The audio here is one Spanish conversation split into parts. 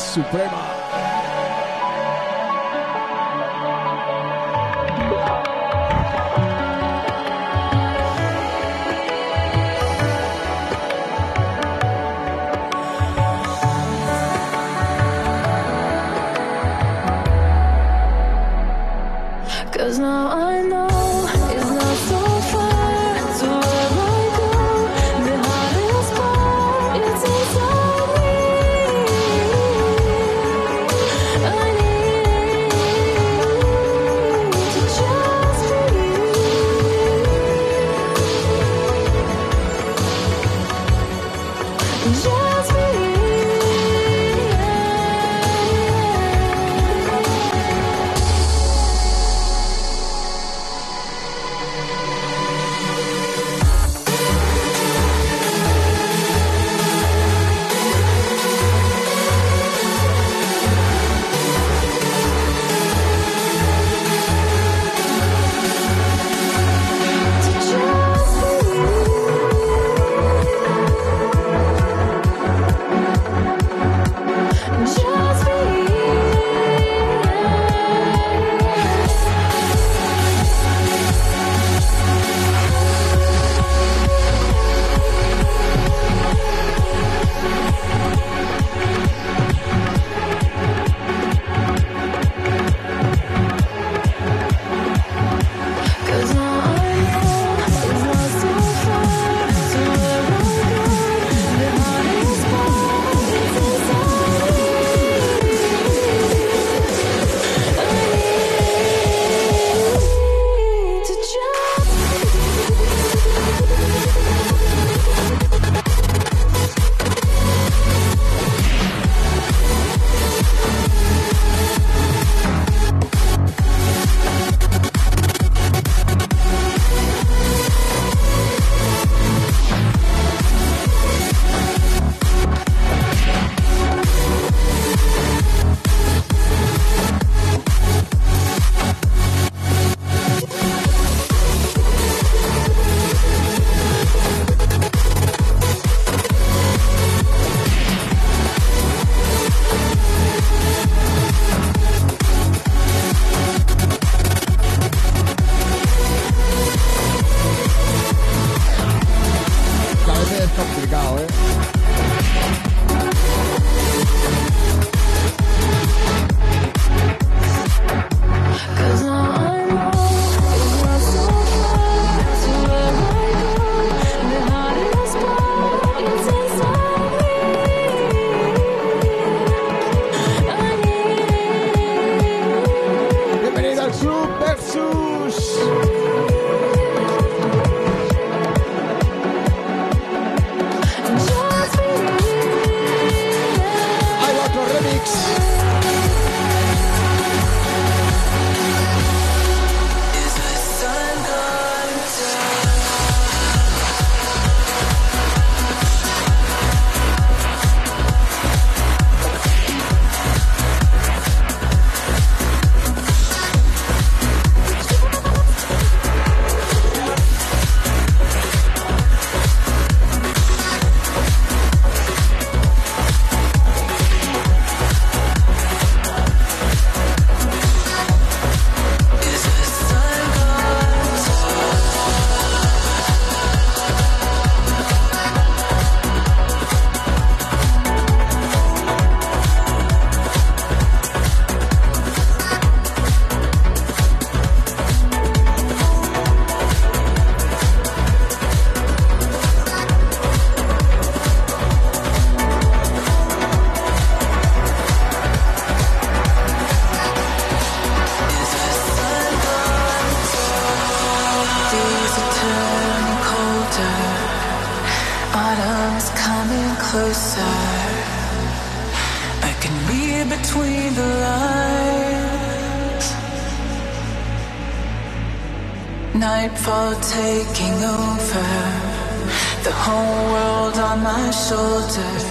suprema.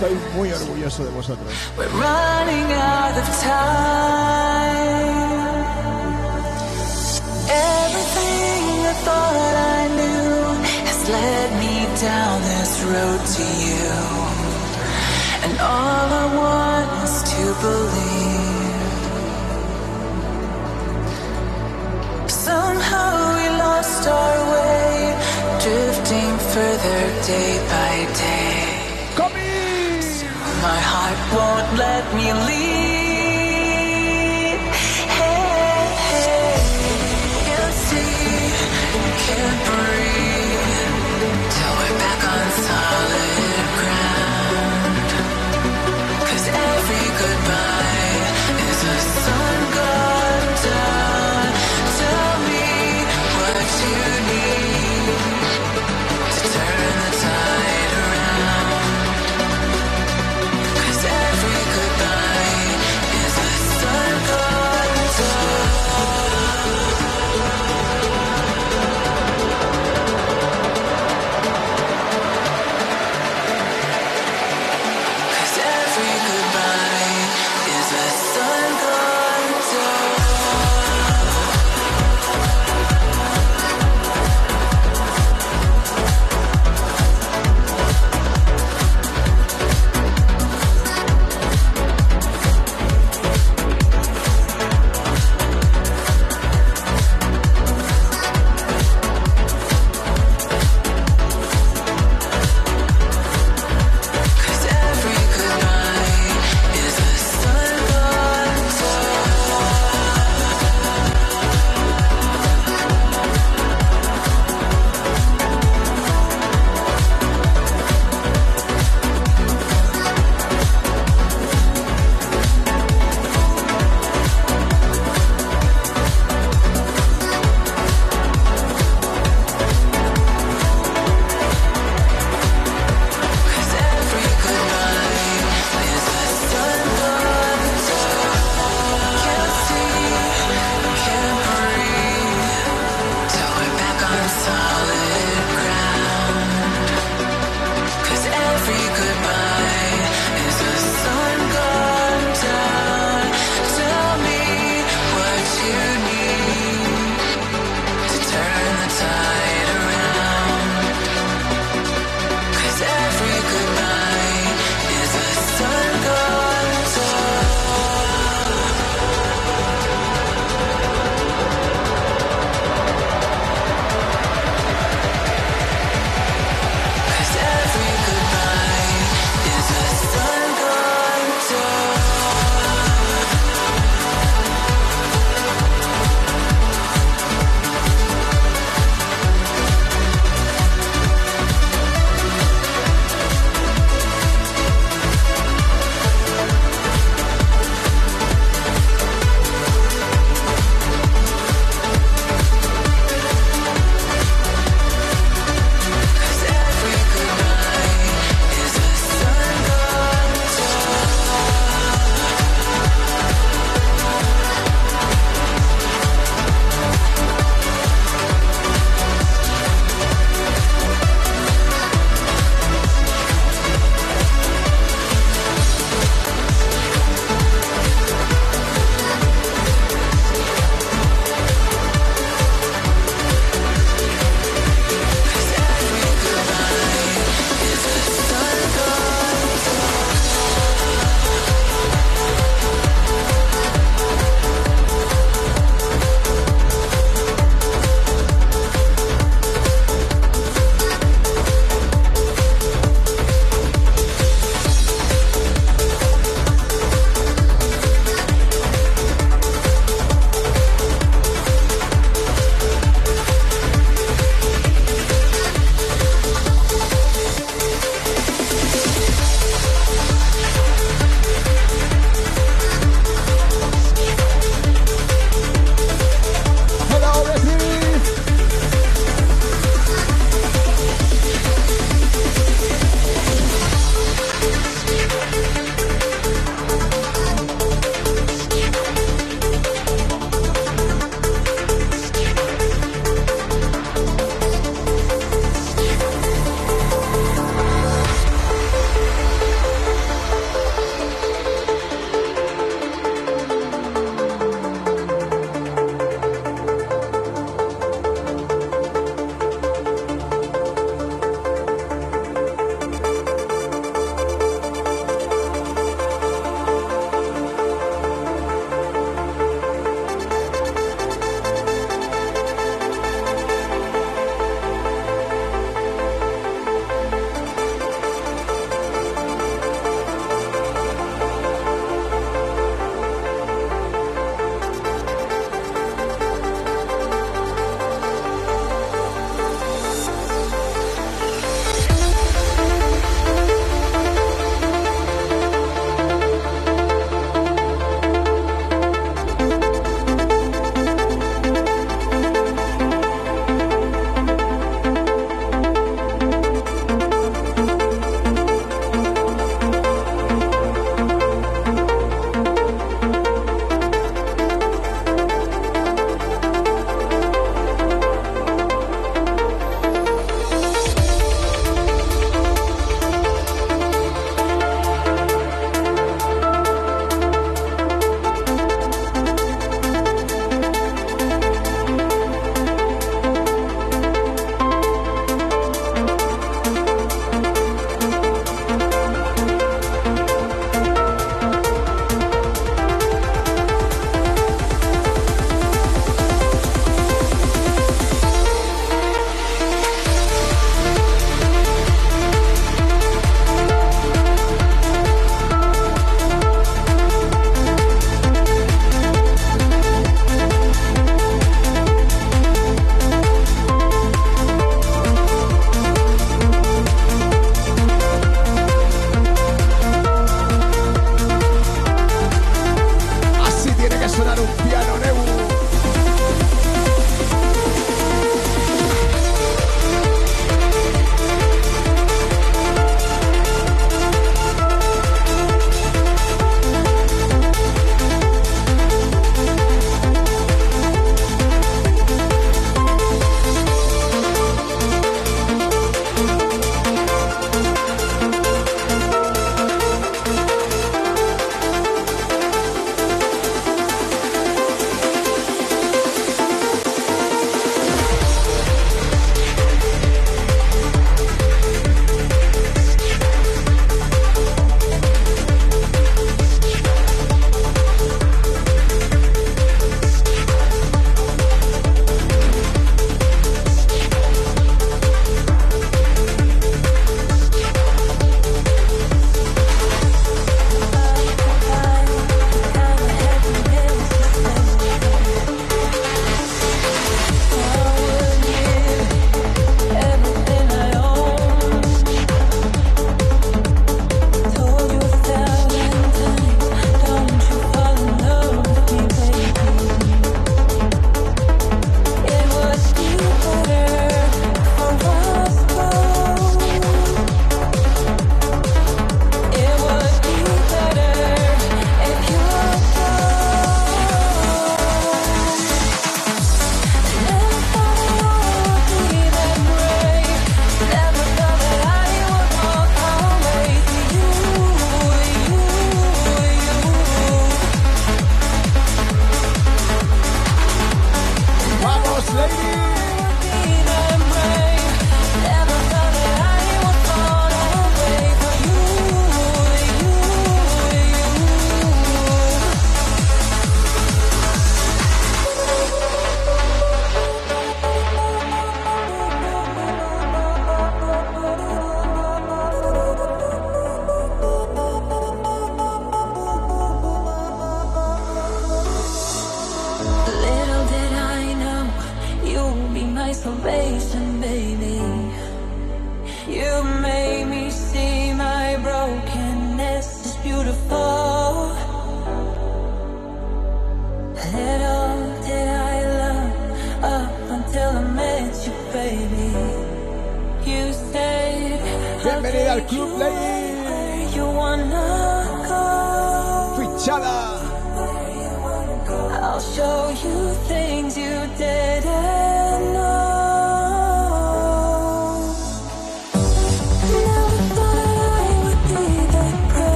Estoy muy orgulloso de vosotros.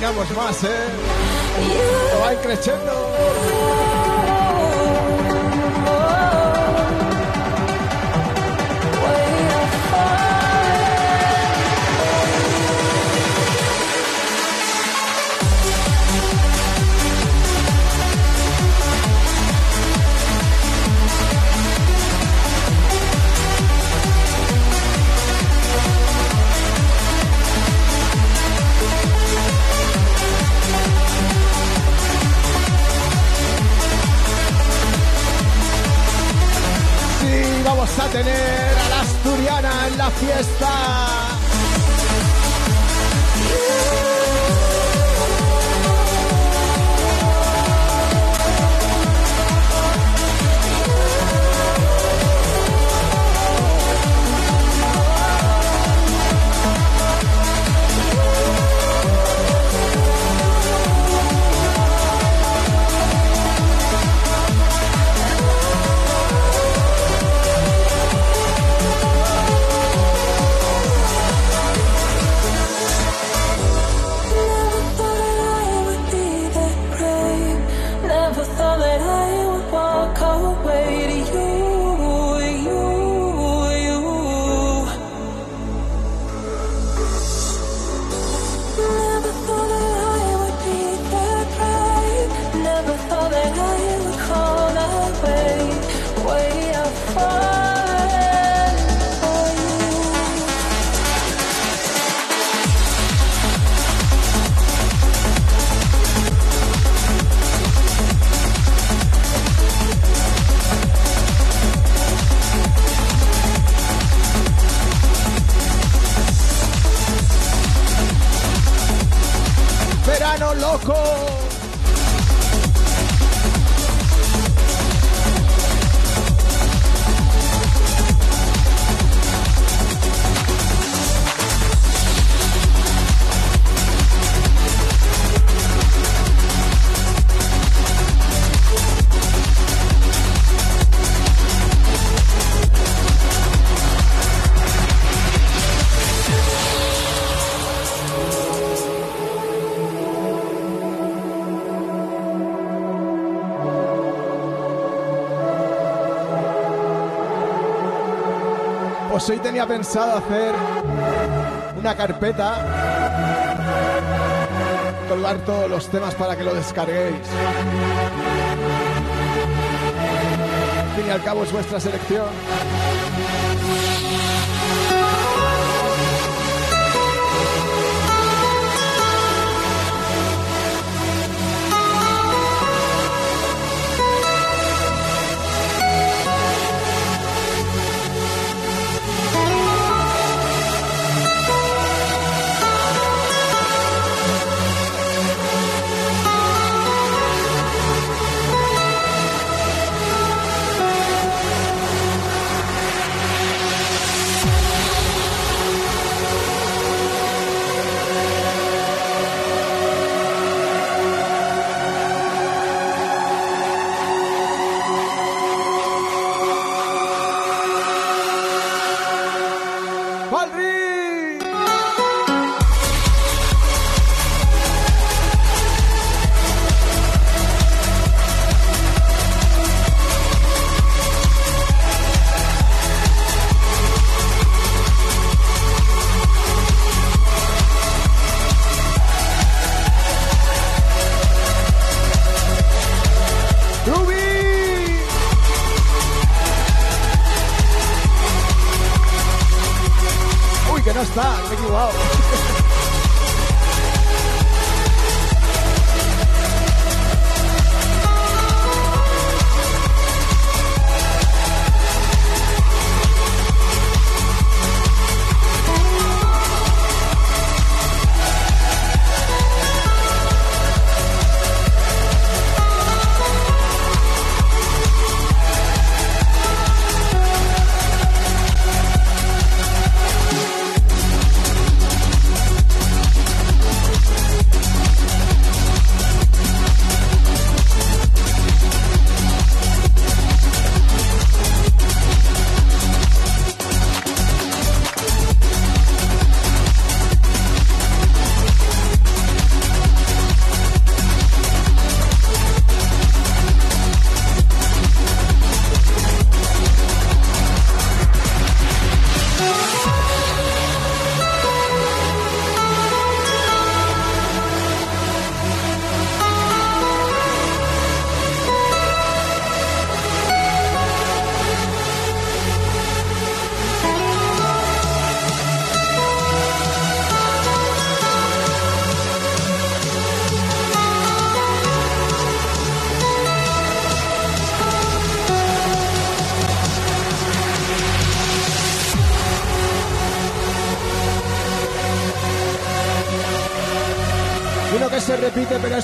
sigamos más, ¿eh? Pues hoy tenía pensado hacer una carpeta, colgar todos los temas para que lo descarguéis. Al fin y al cabo es vuestra selección.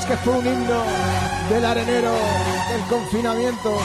Que fue un himno del arenero del confinamiento.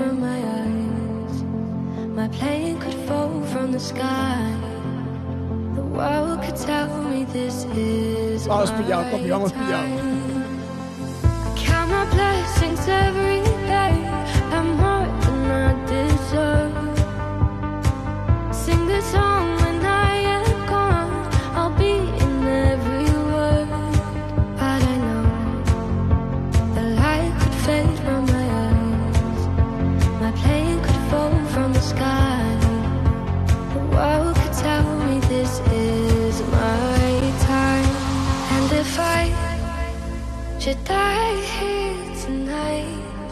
from my eyes. My plane could fall from the sky. The world could tell me this is. Vamos my pillado, right Tommy. I count my blessings every die here tonight.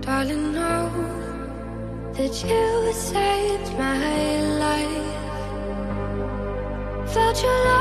Darling, know that you saved my life. Felt your love.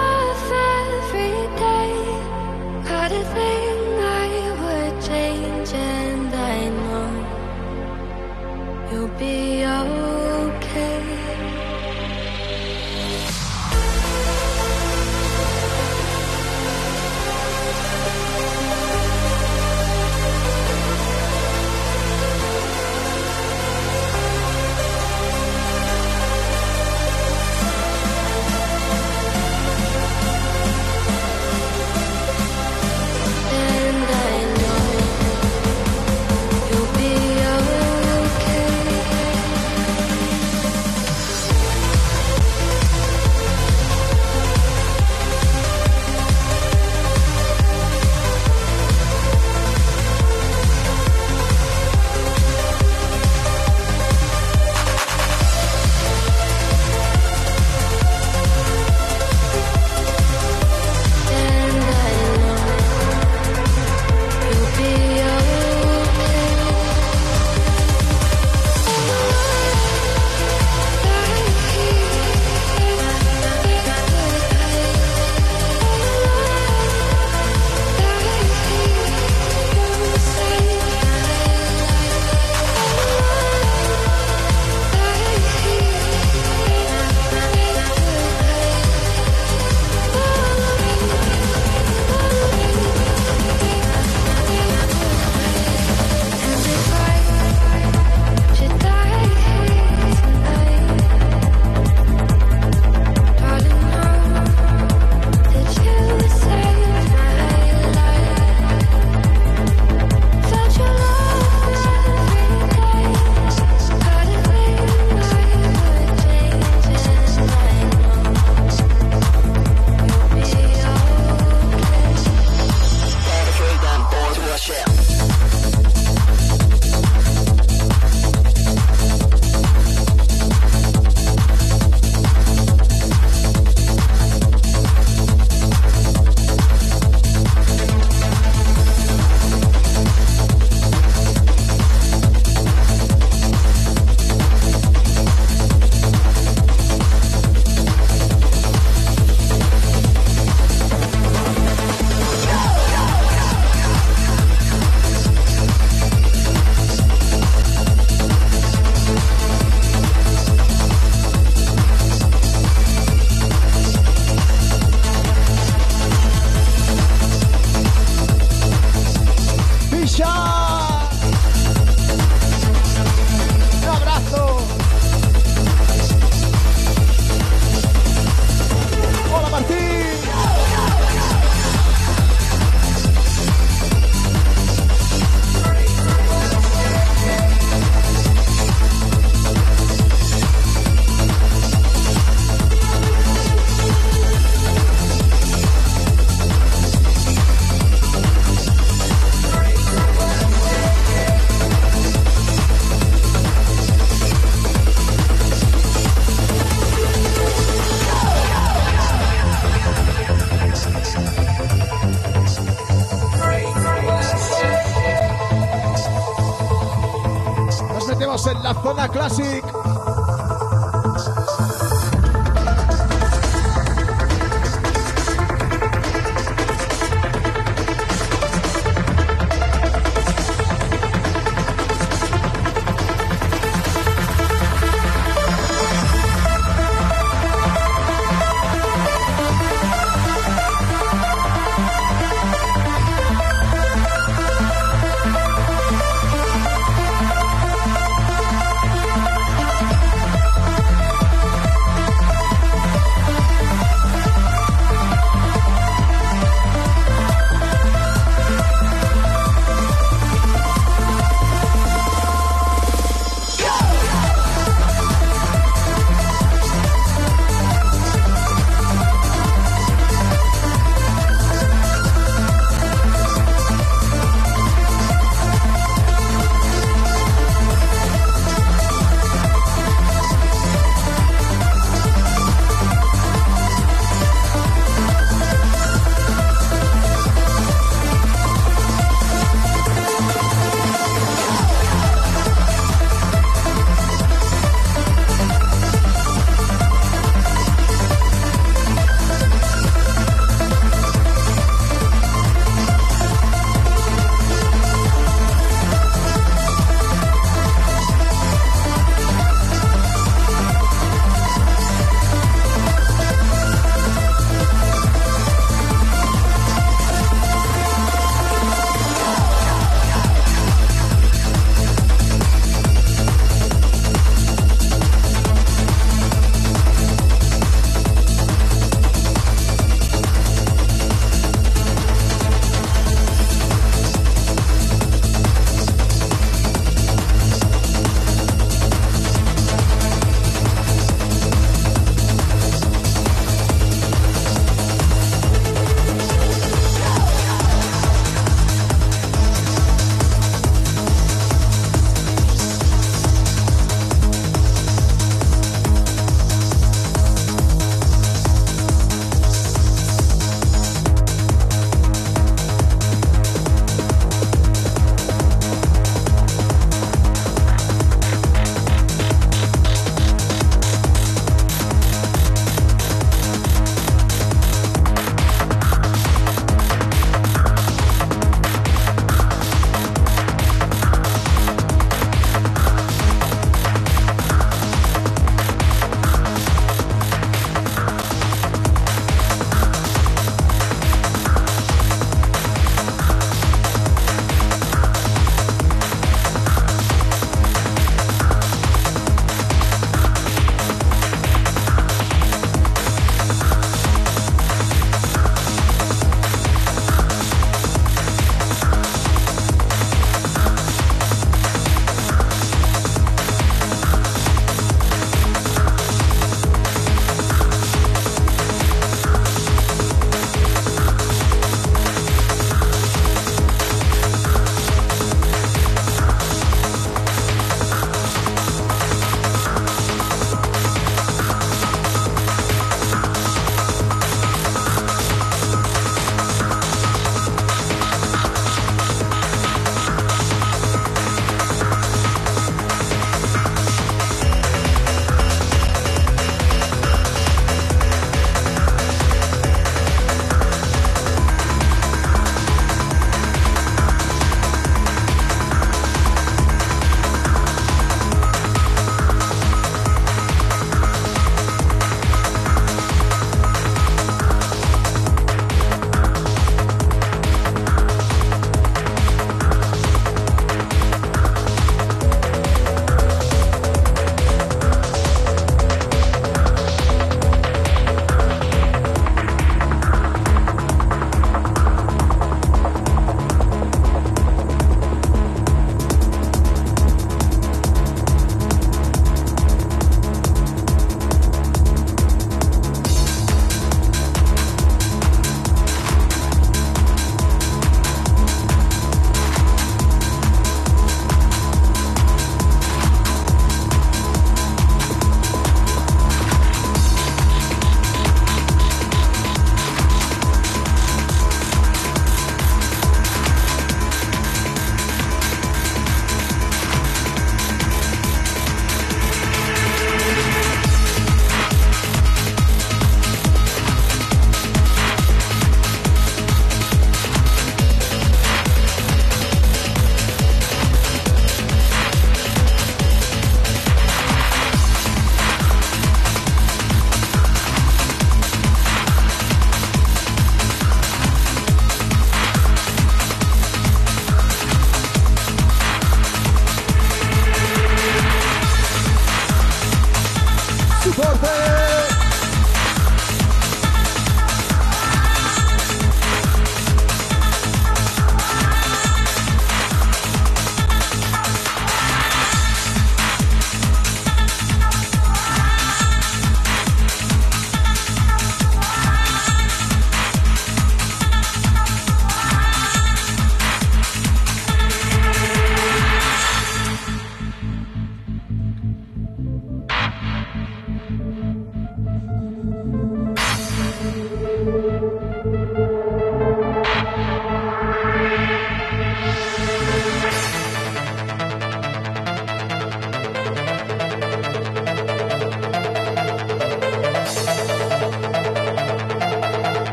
Classic.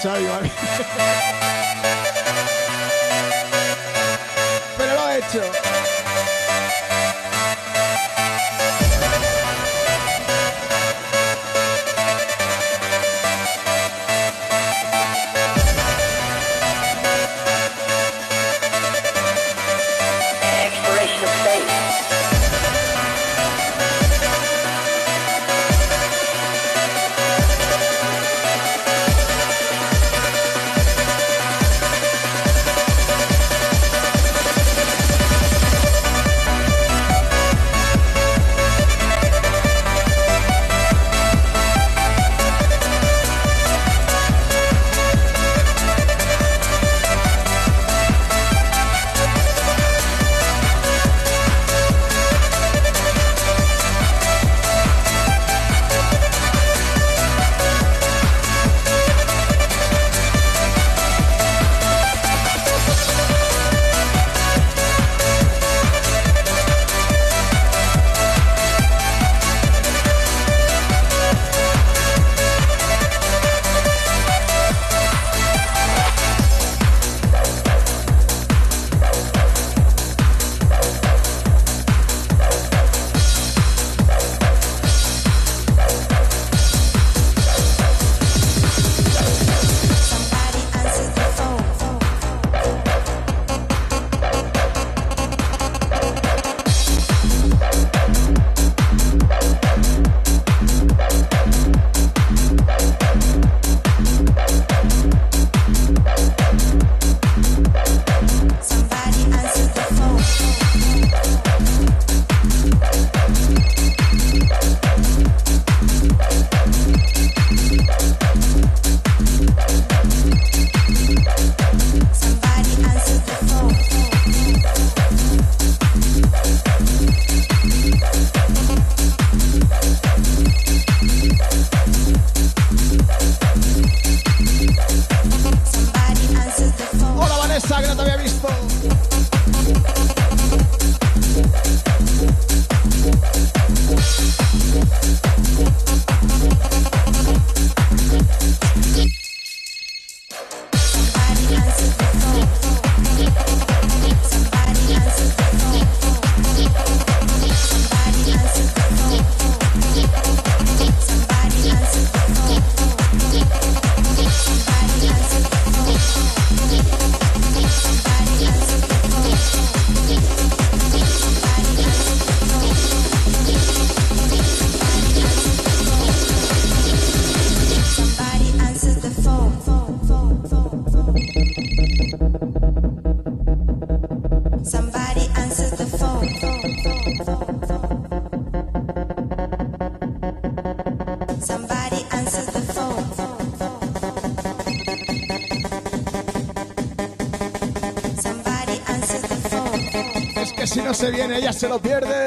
tell you. I mean se lo pierde.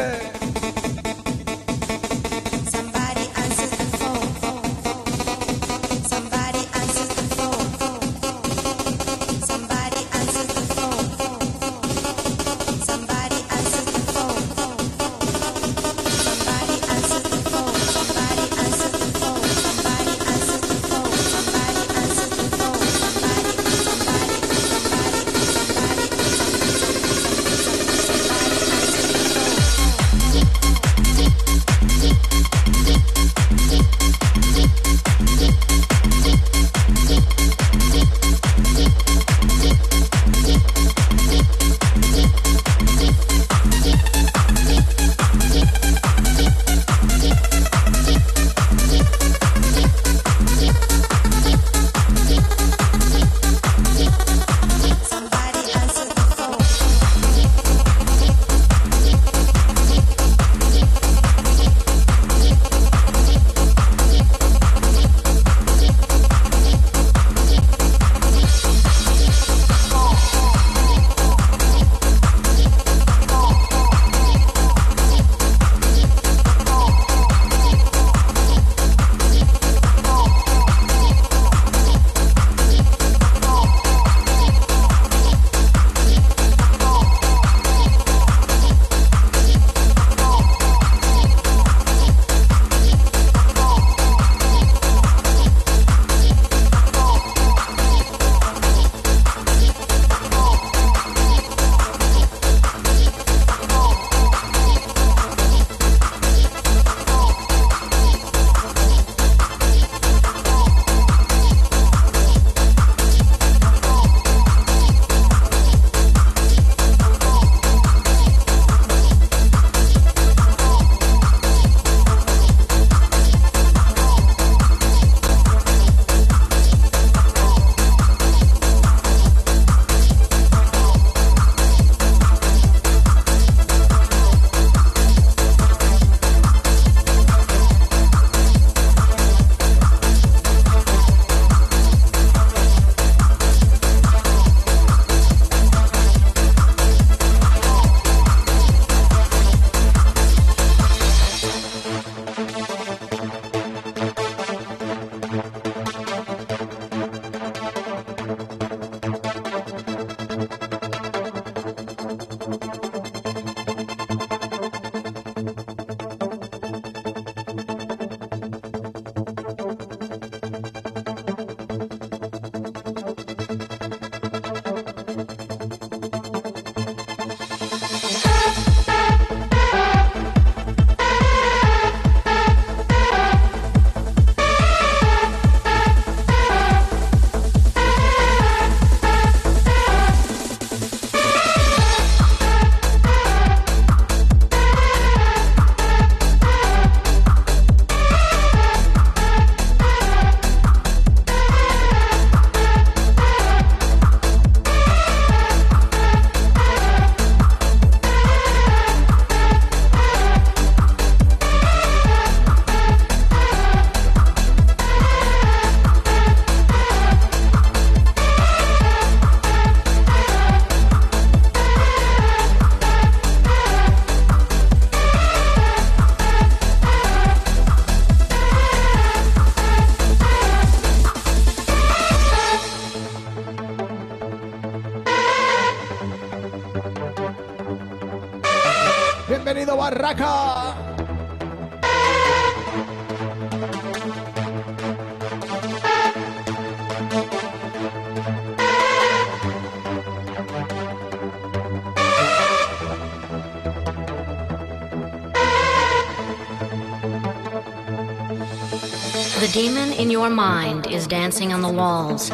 The demon in your mind is dancing on the walls,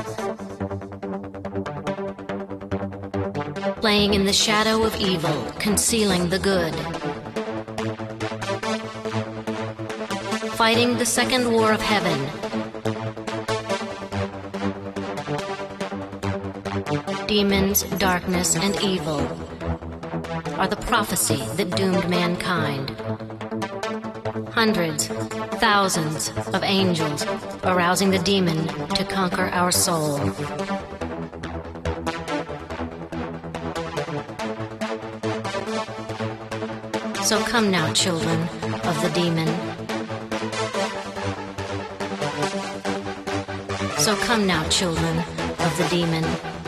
playing in the shadow of evil, concealing the good. Fighting the second war of heaven. Demons, darkness, and evil are the prophecy that doomed mankind. Hundreds, thousands of angels arousing the demon to conquer our soul. So come now, children of the demon. So come now, children of the demon.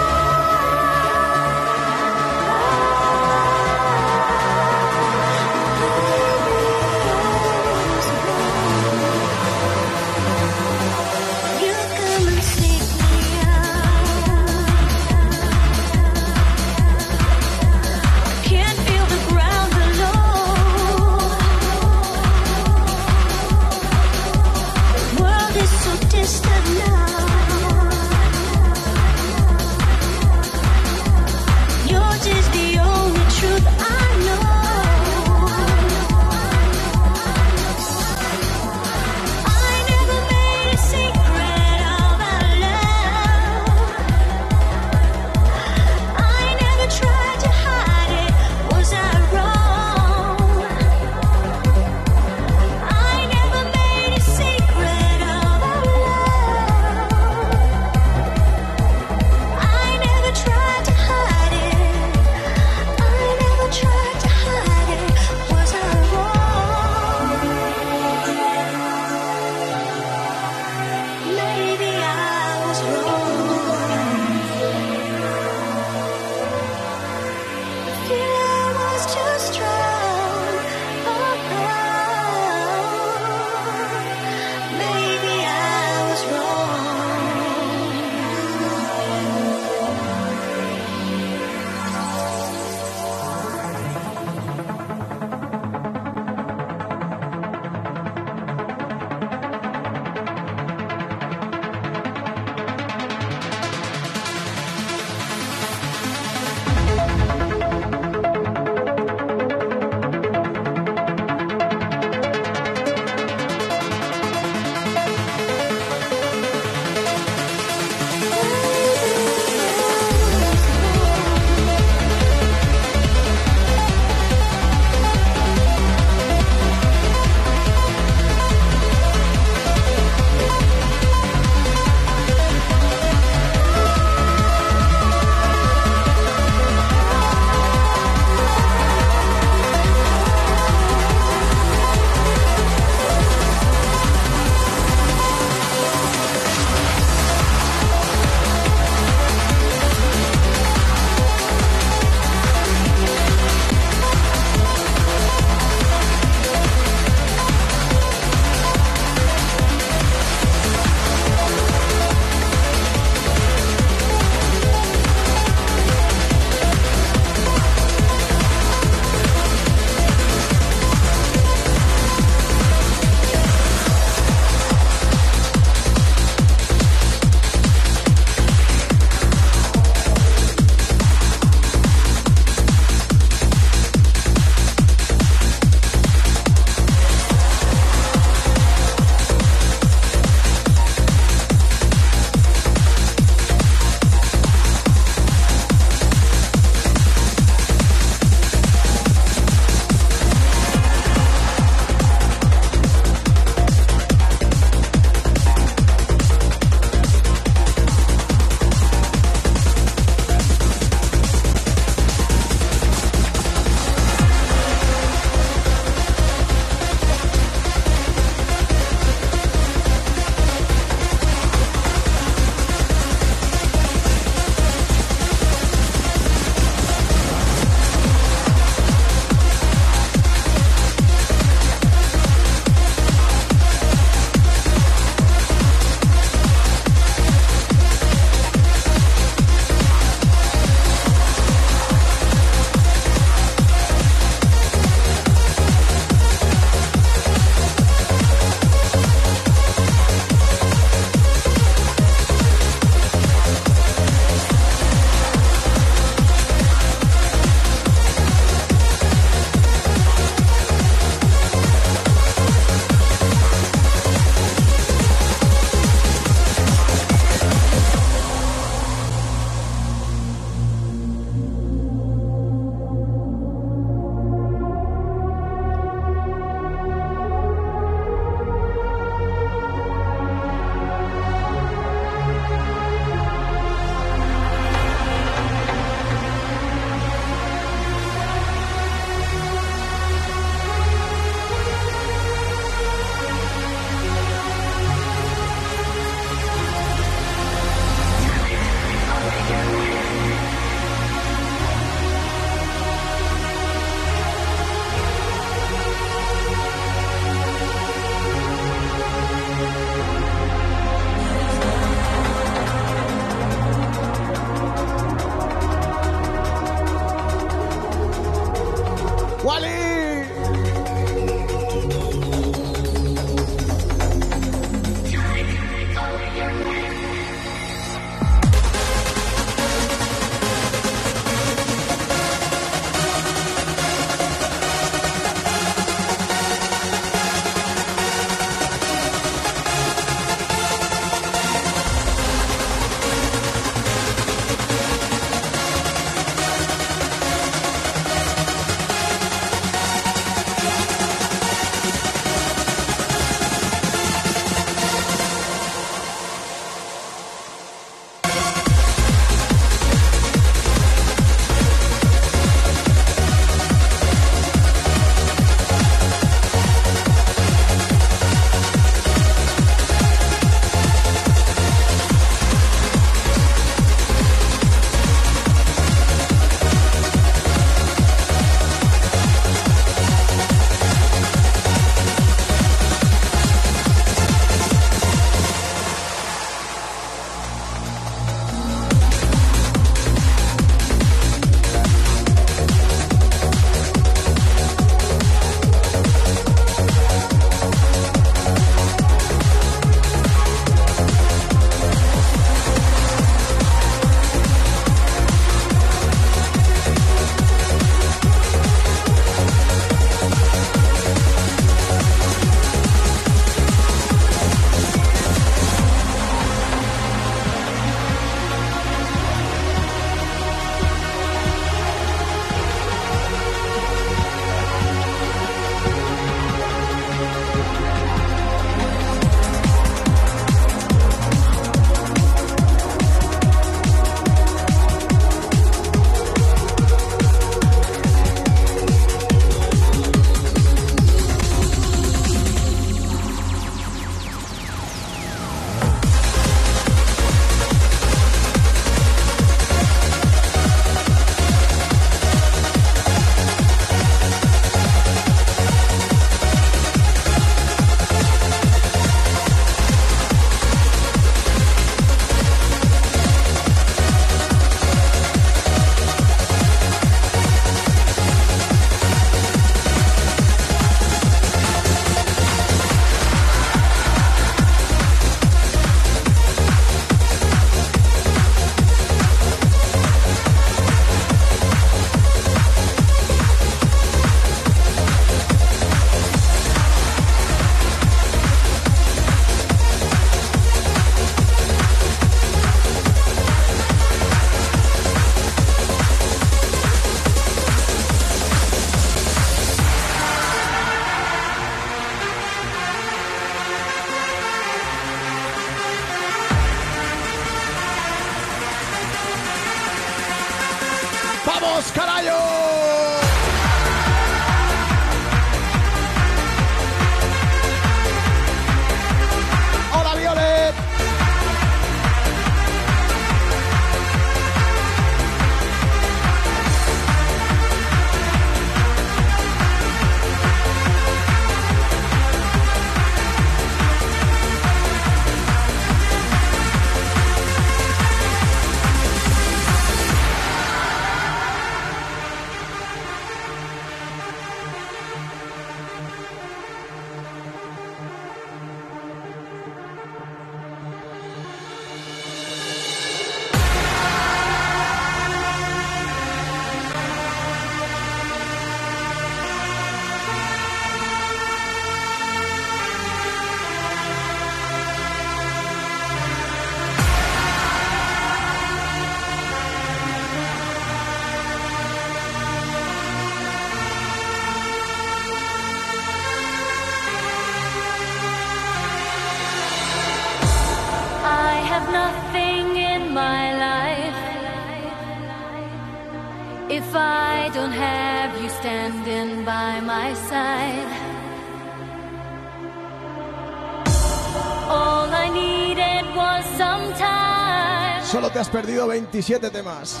has perdido 27 temas.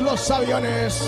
Los aviones.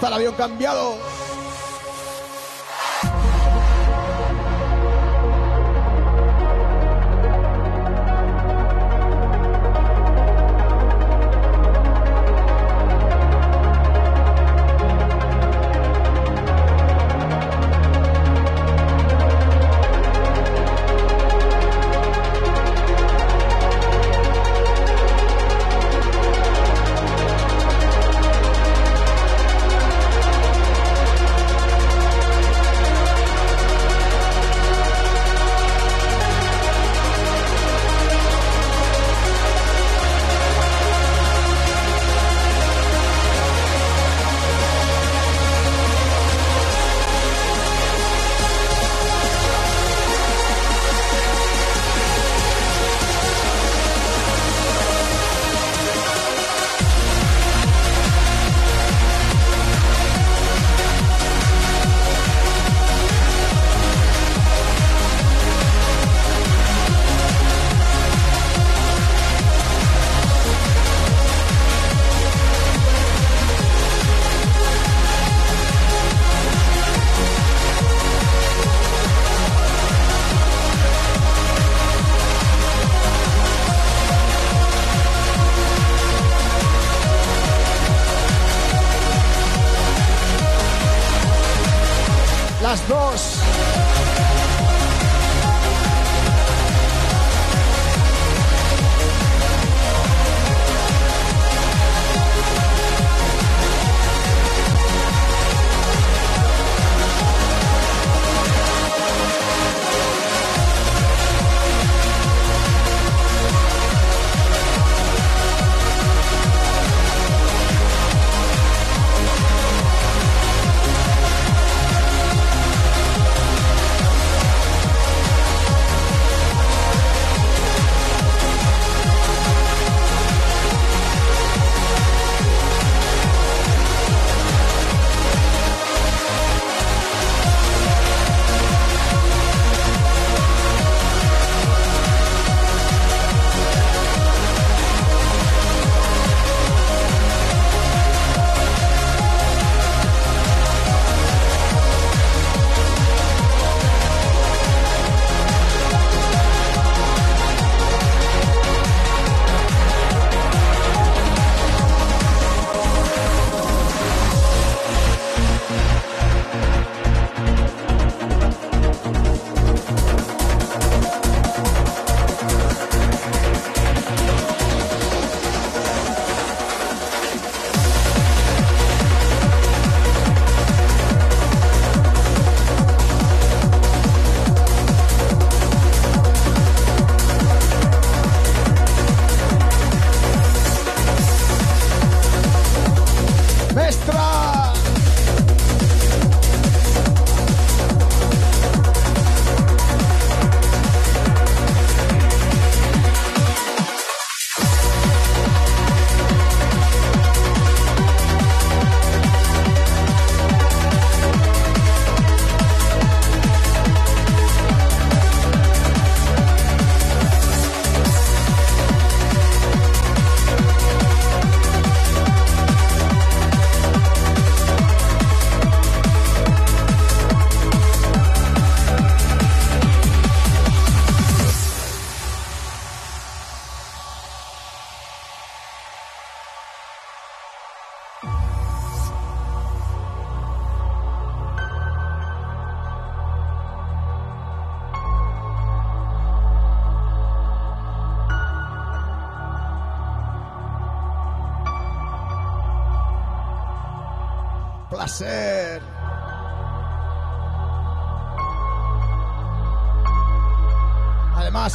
Está el avión cambiado.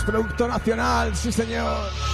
Producto nacional, sí señor.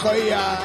可以啊。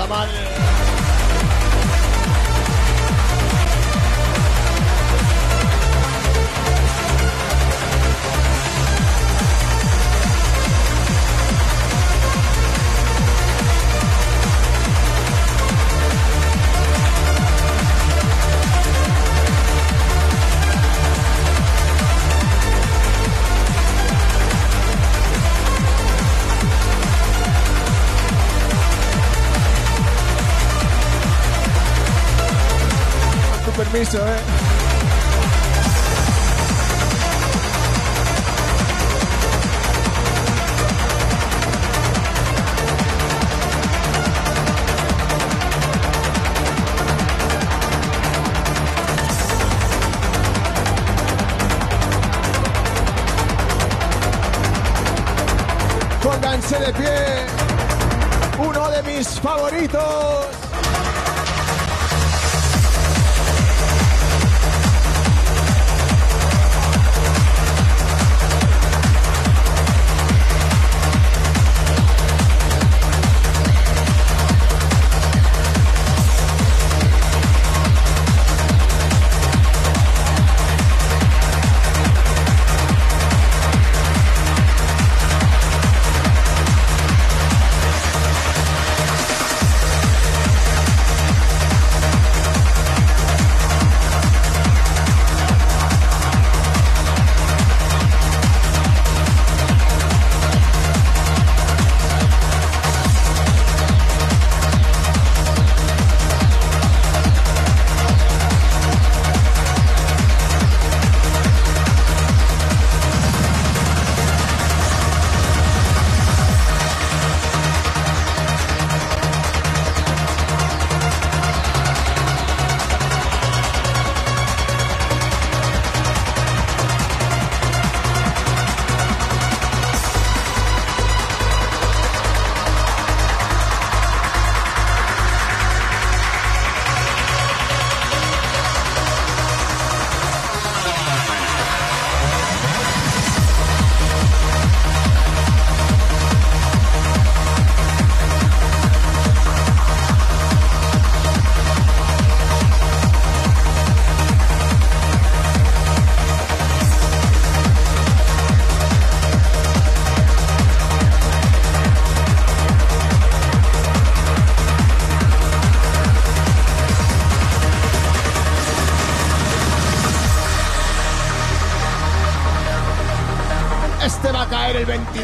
La madre.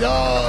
Oh.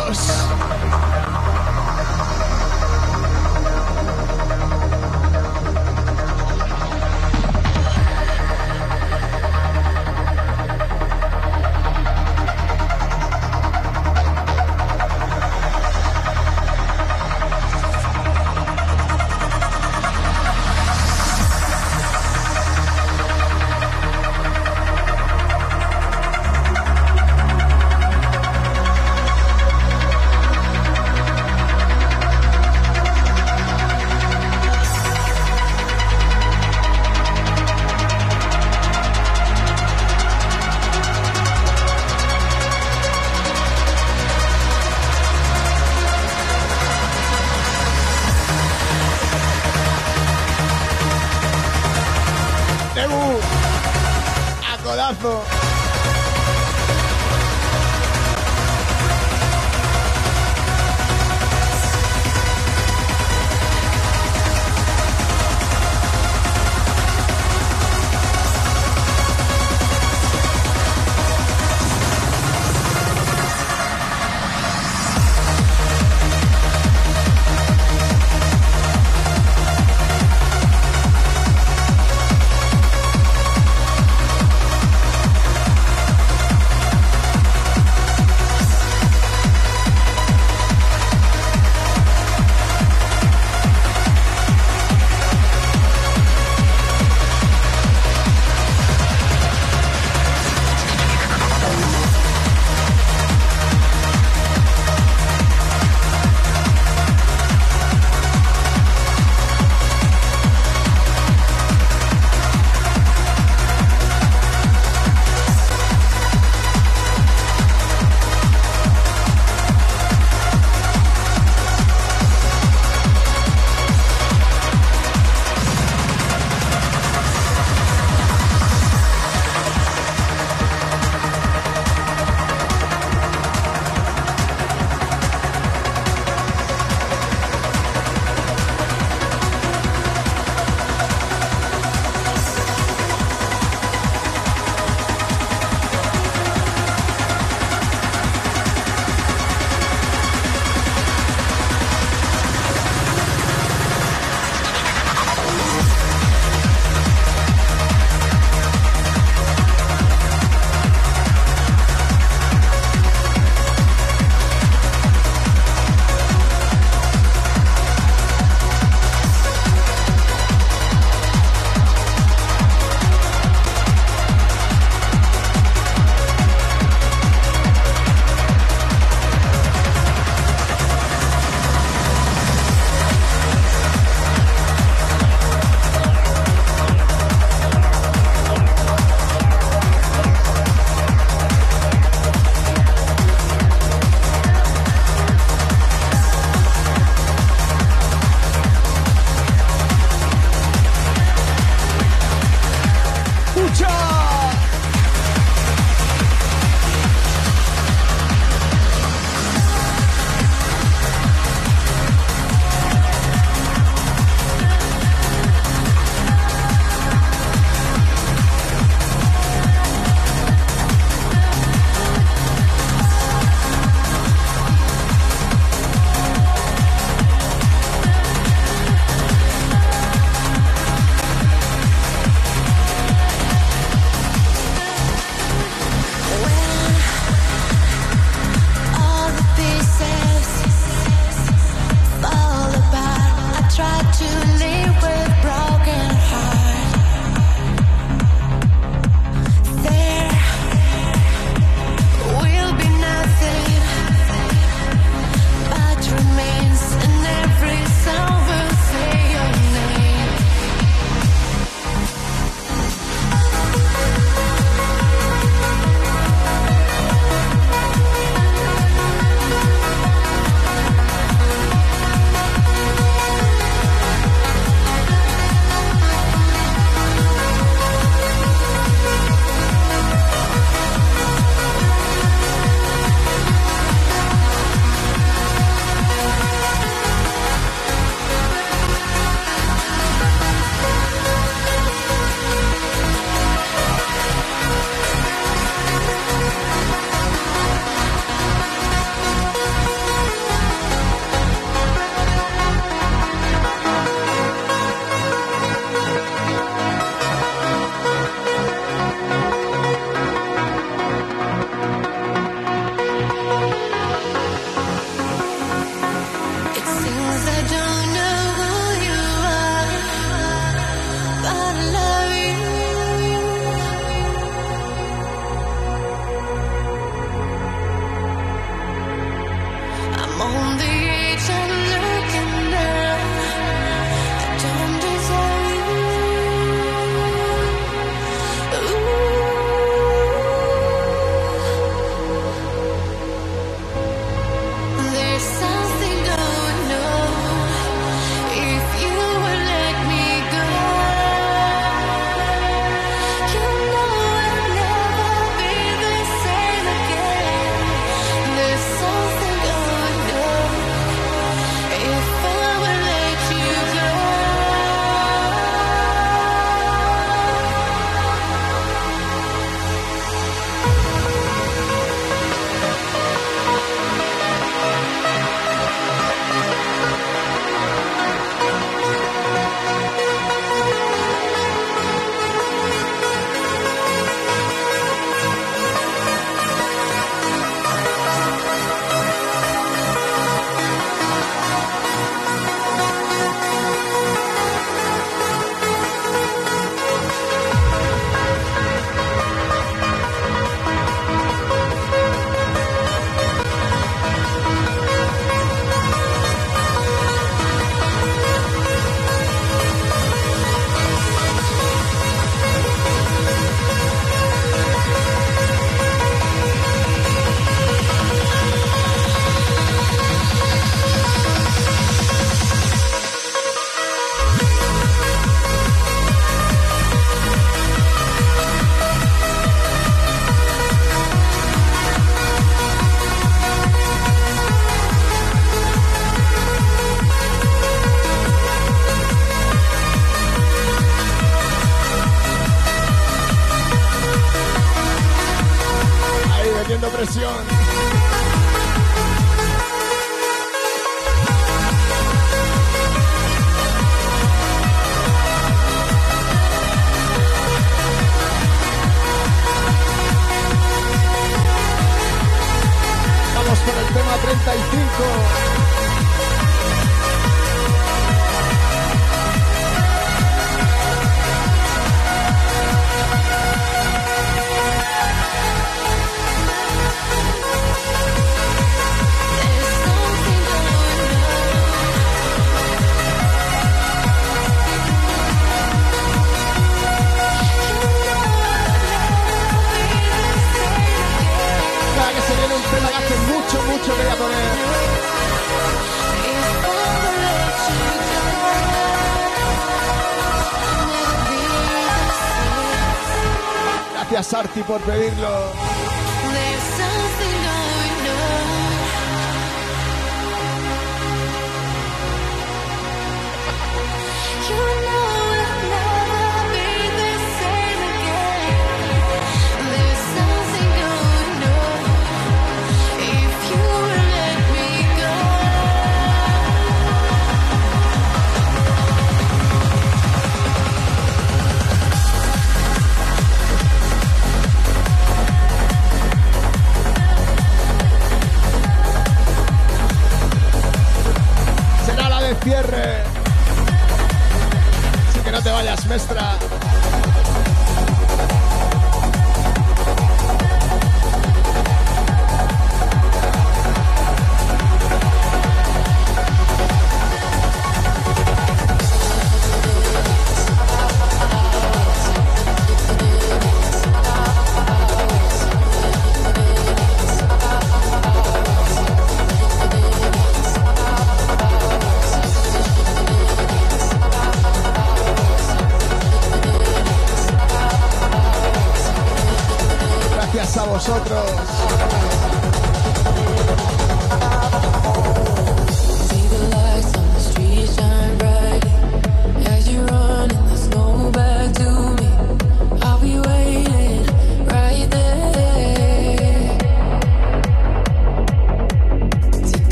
Por pedirlo.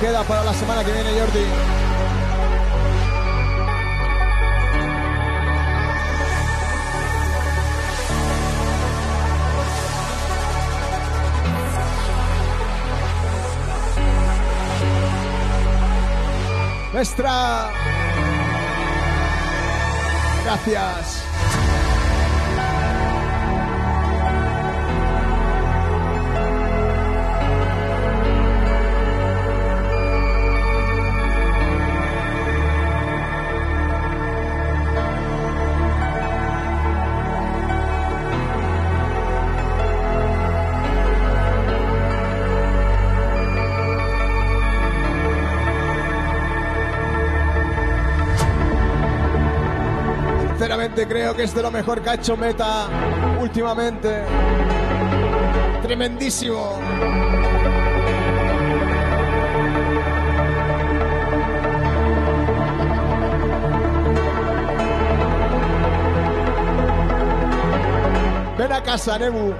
Queda para la semana que viene, Jordi. Gracias. Creo que es de lo mejor que ha hecho Meta últimamente. Tremendísimo. Ven a casa, Nebu.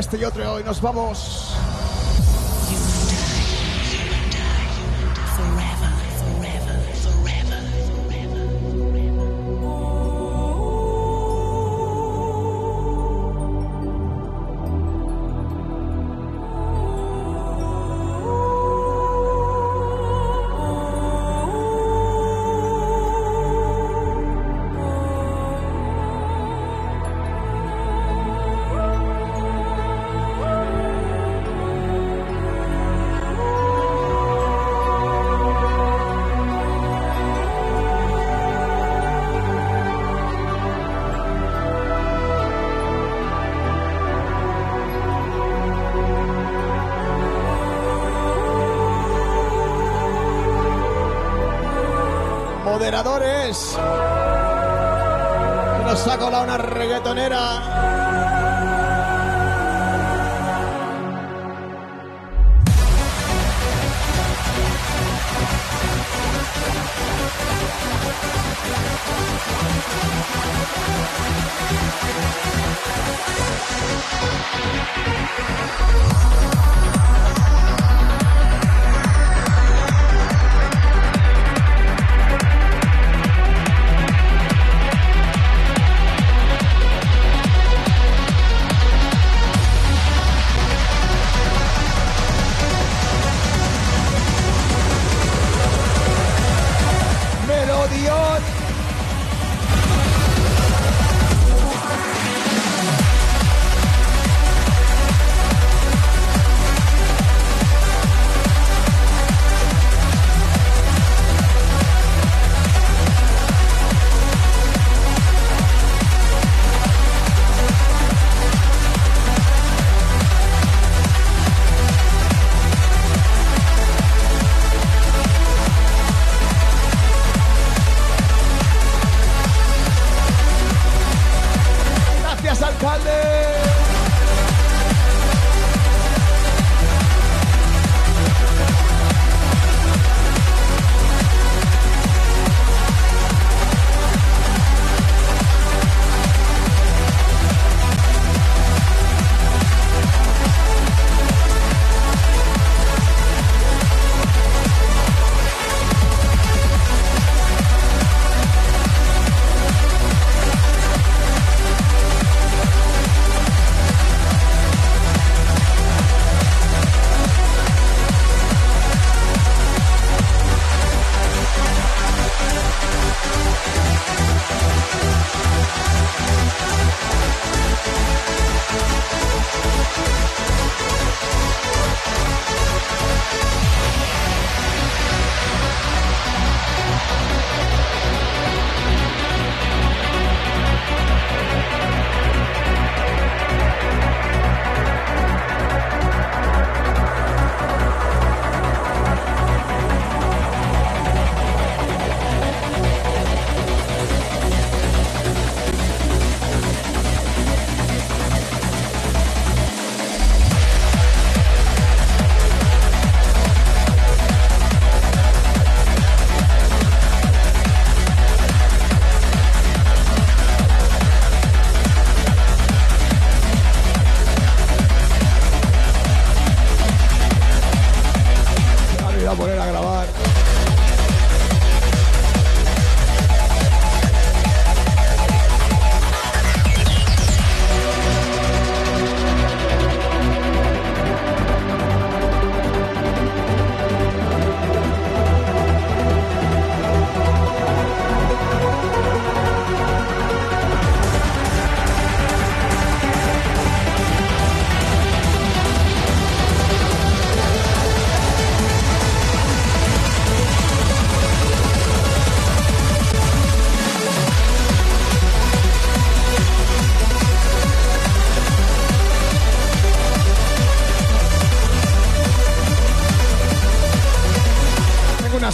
Este y otro y nos vamos. Moderadores.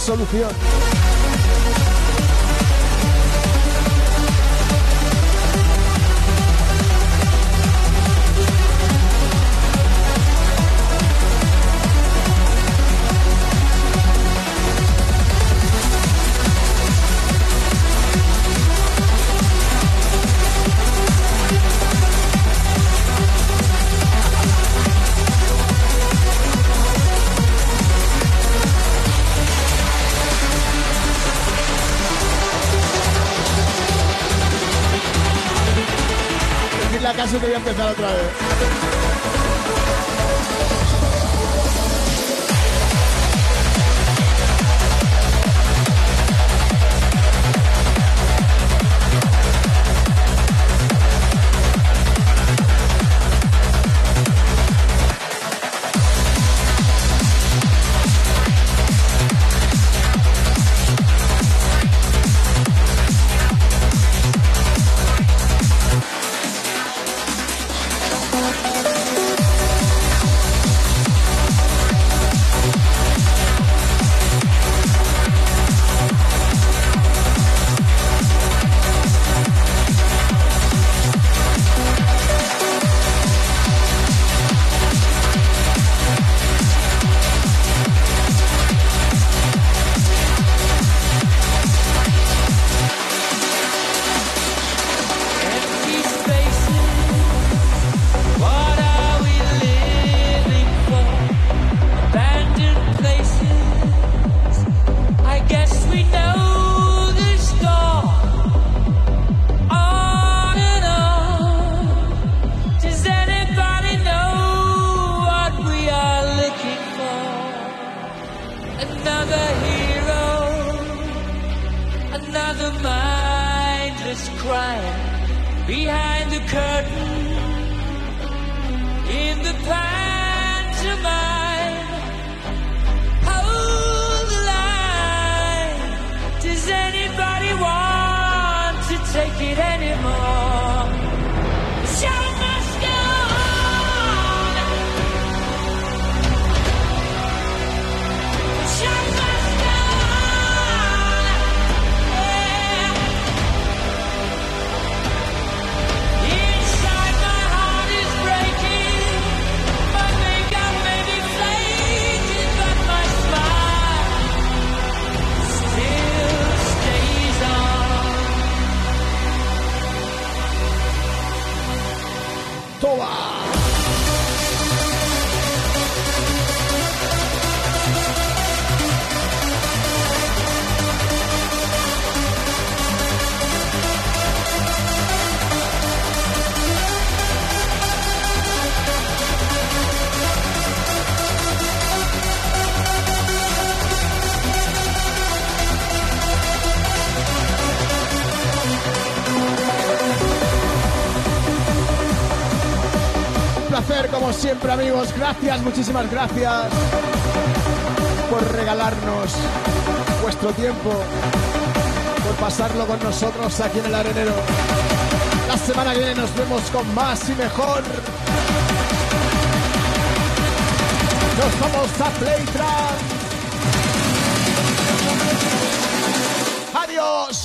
somos crianças. empezar otra vez. muchísimas gracias por regalarnos vuestro tiempo, por pasarlo con nosotros aquí en el arenero. La semana que viene nos vemos con más y mejor. Nos vamos a Adiós.